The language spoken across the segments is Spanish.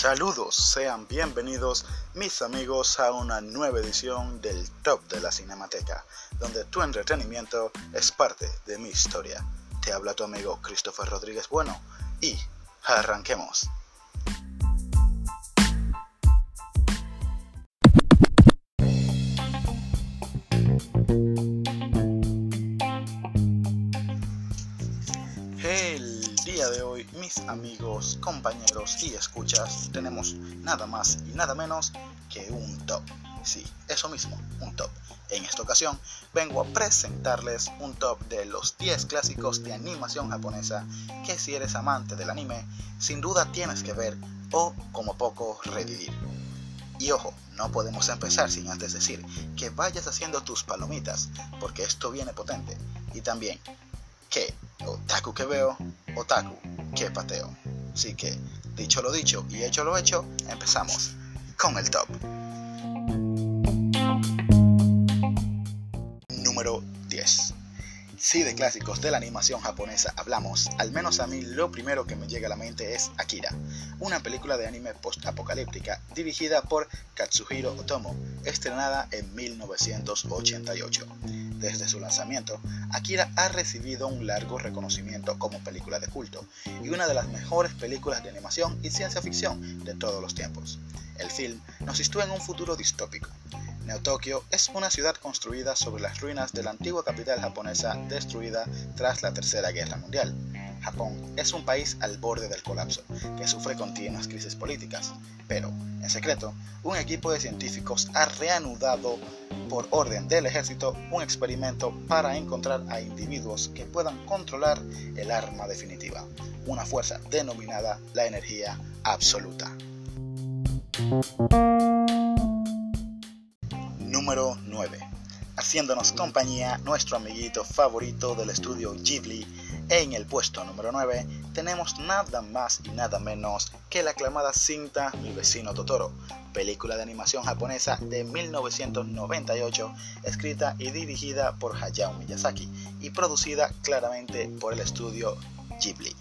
Saludos, sean bienvenidos mis amigos a una nueva edición del Top de la Cinemateca, donde tu entretenimiento es parte de mi historia. Te habla tu amigo Christopher Rodríguez Bueno y arranquemos. Y escuchas, tenemos nada más y nada menos que un top. Sí, eso mismo, un top. En esta ocasión vengo a presentarles un top de los 10 clásicos de animación japonesa que si eres amante del anime, sin duda tienes que ver o como poco revivir. Y ojo, no podemos empezar sin antes decir que vayas haciendo tus palomitas, porque esto viene potente. Y también que otaku que veo, otaku que pateo. Así que, dicho lo dicho y hecho lo hecho, empezamos con el top. Número 10. Si de clásicos de la animación japonesa hablamos, al menos a mí lo primero que me llega a la mente es Akira, una película de anime post-apocalíptica dirigida por Katsuhiro Otomo, estrenada en 1988. Desde su lanzamiento, Akira ha recibido un largo reconocimiento como película de culto y una de las mejores películas de animación y ciencia ficción de todos los tiempos. El film nos sitúa en un futuro distópico, Neo-Tokio es una ciudad construida sobre las ruinas de la antigua capital japonesa destruida tras la Tercera Guerra Mundial. Japón es un país al borde del colapso, que sufre continuas crisis políticas, pero, en secreto, un equipo de científicos ha reanudado por orden del ejército un experimento para encontrar a individuos que puedan controlar el arma definitiva, una fuerza denominada la energía absoluta. Número 9. Haciéndonos compañía, nuestro amiguito favorito del estudio Ghibli. En el puesto número 9 tenemos nada más y nada menos que la aclamada cinta Mi vecino Totoro, película de animación japonesa de 1998, escrita y dirigida por Hayao Miyazaki y producida claramente por el estudio Ghibli.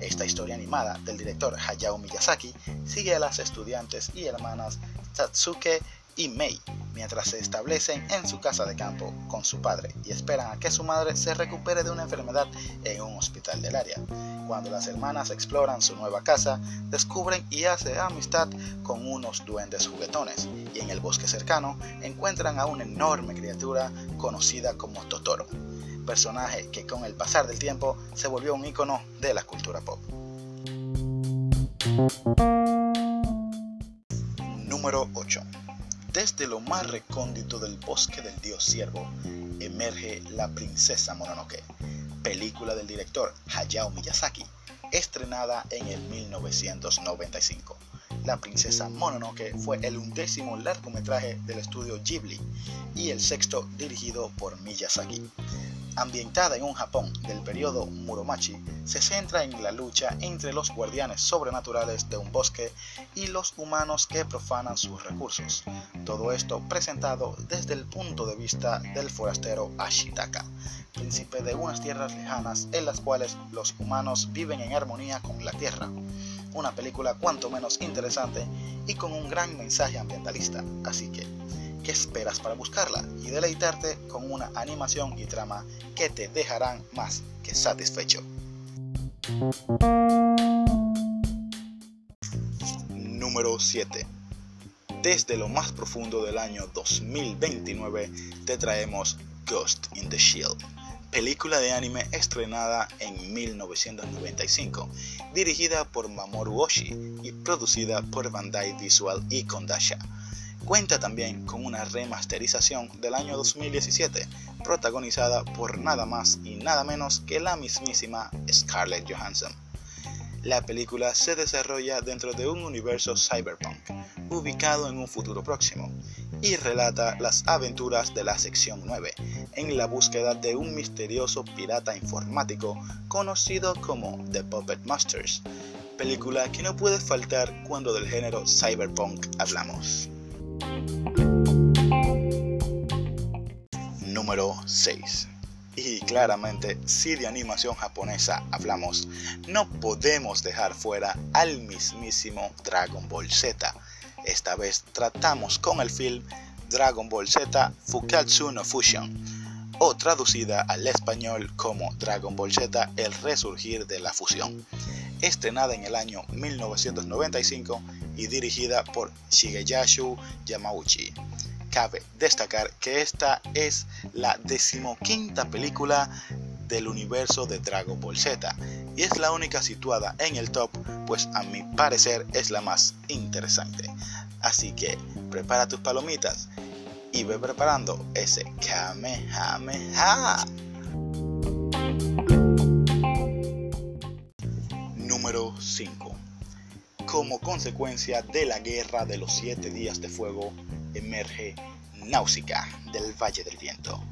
Esta historia animada del director Hayao Miyazaki sigue a las estudiantes y hermanas Tatsuke y Mei mientras se establecen en su casa de campo con su padre y esperan a que su madre se recupere de una enfermedad en un hospital del área. Cuando las hermanas exploran su nueva casa, descubren y hacen amistad con unos duendes juguetones y en el bosque cercano encuentran a una enorme criatura conocida como Totoro, personaje que con el pasar del tiempo se volvió un icono de la cultura pop. Número 8 desde lo más recóndito del bosque del dios ciervo emerge La princesa Mononoke, película del director Hayao Miyazaki, estrenada en el 1995. La princesa Mononoke fue el undécimo largometraje del estudio Ghibli y el sexto dirigido por Miyazaki ambientada en un Japón del periodo Muromachi, se centra en la lucha entre los guardianes sobrenaturales de un bosque y los humanos que profanan sus recursos. Todo esto presentado desde el punto de vista del forastero Ashitaka, príncipe de unas tierras lejanas en las cuales los humanos viven en armonía con la tierra. Una película cuanto menos interesante y con un gran mensaje ambientalista, así que ¿Qué esperas para buscarla y deleitarte con una animación y trama que te dejarán más que satisfecho? Número 7. Desde lo más profundo del año 2029 te traemos Ghost in the Shield, película de anime estrenada en 1995, dirigida por Mamoru Oshii y producida por Bandai Visual y Kondasha Cuenta también con una remasterización del año 2017, protagonizada por nada más y nada menos que la mismísima Scarlett Johansson. La película se desarrolla dentro de un universo cyberpunk, ubicado en un futuro próximo, y relata las aventuras de la Sección 9 en la búsqueda de un misterioso pirata informático conocido como The Puppet Masters, película que no puede faltar cuando del género cyberpunk hablamos. Número 6. Y claramente, si de animación japonesa hablamos, no podemos dejar fuera al mismísimo Dragon Ball Z. Esta vez tratamos con el film Dragon Ball Z Fukatsu no Fusion, o traducida al español como Dragon Ball Z El Resurgir de la Fusión, estrenada en el año 1995 y dirigida por Shigeyashu Yamauchi. Cabe destacar que esta es la decimoquinta película del universo de Dragon Ball Z y es la única situada en el top, pues a mi parecer es la más interesante. Así que prepara tus palomitas y ve preparando ese Kamehameha. Número 5. Como consecuencia de la guerra de los siete días de fuego, emerge Náusica del Valle del Viento,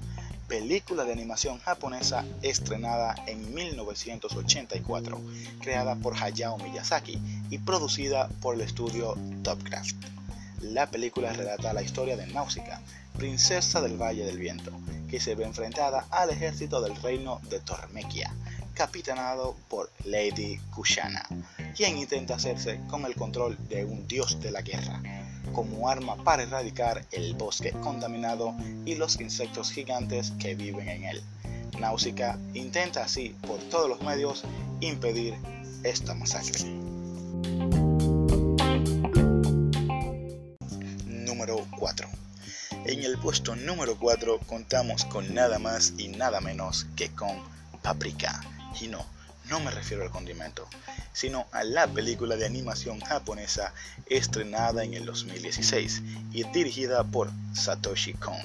película de animación japonesa estrenada en 1984, creada por Hayao Miyazaki y producida por el estudio Topcraft. La película relata la historia de Náusica, princesa del Valle del Viento, que se ve enfrentada al ejército del reino de Tormequia, capitanado por Lady Kushana, quien intenta hacerse con el control de un dios de la guerra, como arma para erradicar el bosque contaminado y los insectos gigantes que viven en él. Náusica intenta así por todos los medios impedir esta masacre. Número 4. En el puesto número 4 contamos con nada más y nada menos que con Paprika. Y no, no me refiero al condimento, sino a la película de animación japonesa estrenada en el 2016 y dirigida por Satoshi Kon.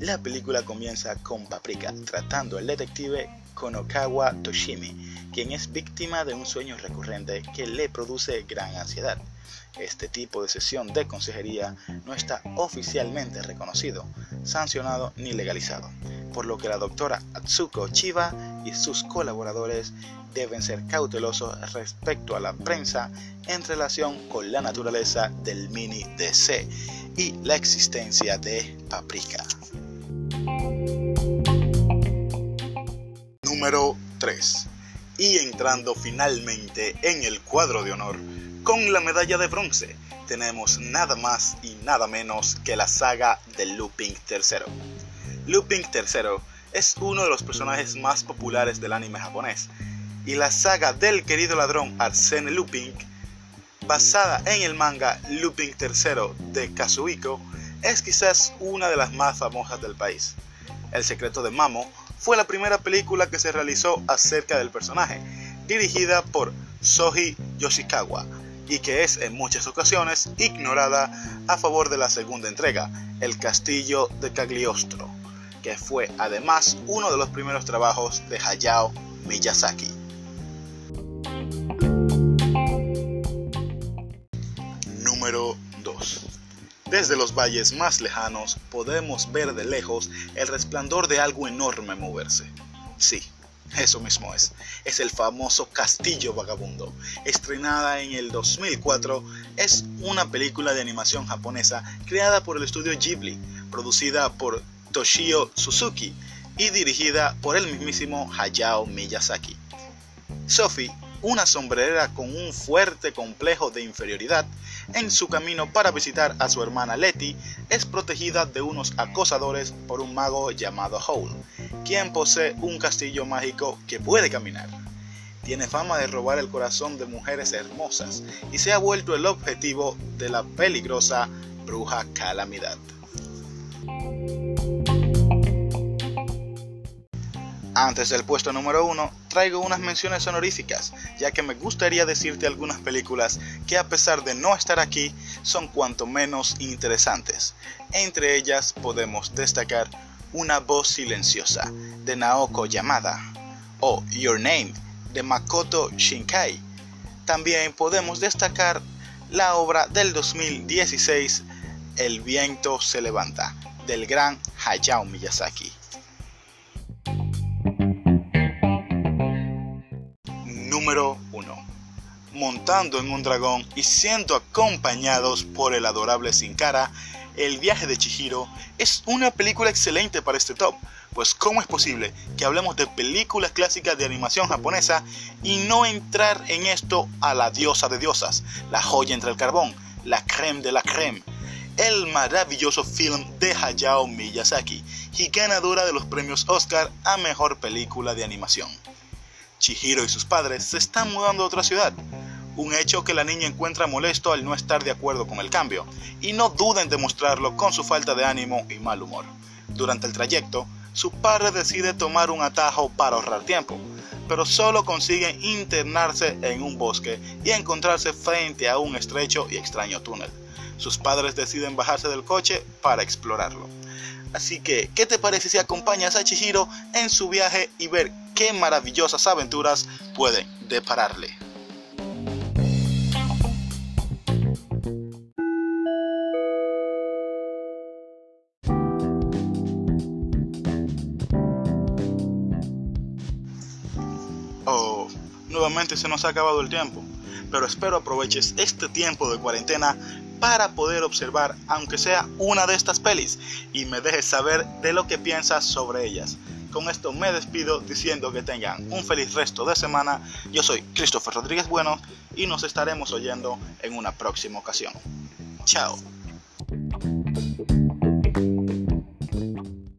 La película comienza con Paprika tratando al detective Konokawa Toshimi, quien es víctima de un sueño recurrente que le produce gran ansiedad. Este tipo de sesión de consejería no está oficialmente reconocido, sancionado ni legalizado, por lo que la doctora Atsuko Chiba y sus colaboradores deben ser cautelosos respecto a la prensa en relación con la naturaleza del mini DC y la existencia de Paprika. Número 3. Y entrando finalmente en el cuadro de honor, con la medalla de bronce tenemos nada más y nada menos que la saga de Looping III. Looping III es uno de los personajes más populares del anime japonés, y la saga del querido ladrón Arsene Lupin, basada en el manga Looping III de Kazuhiko, es quizás una de las más famosas del país. El secreto de Mamo fue la primera película que se realizó acerca del personaje, dirigida por Soji Yoshikawa, y que es en muchas ocasiones ignorada a favor de la segunda entrega, El Castillo de Cagliostro, que fue además uno de los primeros trabajos de Hayao Miyazaki. Número 2. Desde los valles más lejanos podemos ver de lejos el resplandor de algo enorme moverse. Sí, eso mismo es. Es el famoso Castillo Vagabundo. Estrenada en el 2004, es una película de animación japonesa creada por el estudio Ghibli, producida por Toshio Suzuki y dirigida por el mismísimo Hayao Miyazaki. Sophie, una sombrerera con un fuerte complejo de inferioridad, en su camino para visitar a su hermana Letty, es protegida de unos acosadores por un mago llamado Howl, quien posee un castillo mágico que puede caminar. Tiene fama de robar el corazón de mujeres hermosas y se ha vuelto el objetivo de la peligrosa bruja Calamidad. Antes del puesto número 1, traigo unas menciones honoríficas, ya que me gustaría decirte algunas películas que a pesar de no estar aquí, son cuanto menos interesantes. Entre ellas podemos destacar Una voz silenciosa, de Naoko Yamada, o Your Name, de Makoto Shinkai. También podemos destacar la obra del 2016, El viento se levanta, del gran Hayao Miyazaki. Número 1. Montando en un dragón y siendo acompañados por el adorable Sin Cara, El viaje de Chihiro es una película excelente para este top, pues ¿cómo es posible que hablemos de películas clásicas de animación japonesa y no entrar en esto a la diosa de diosas, la joya entre el carbón, la creme de la creme? El maravilloso film de Hayao Miyazaki y ganadora de los premios Oscar a Mejor Película de Animación. Chihiro y sus padres se están mudando a otra ciudad, un hecho que la niña encuentra molesto al no estar de acuerdo con el cambio, y no duda en demostrarlo con su falta de ánimo y mal humor. Durante el trayecto, su padre decide tomar un atajo para ahorrar tiempo, pero solo consigue internarse en un bosque y encontrarse frente a un estrecho y extraño túnel. Sus padres deciden bajarse del coche para explorarlo. Así que, ¿qué te parece si acompañas a Chihiro en su viaje y ver qué maravillosas aventuras pueden depararle? Se nos ha acabado el tiempo, pero espero aproveches este tiempo de cuarentena para poder observar aunque sea una de estas pelis y me dejes saber de lo que piensas sobre ellas. Con esto me despido diciendo que tengan un feliz resto de semana. Yo soy Christopher Rodríguez Bueno y nos estaremos oyendo en una próxima ocasión. Chao.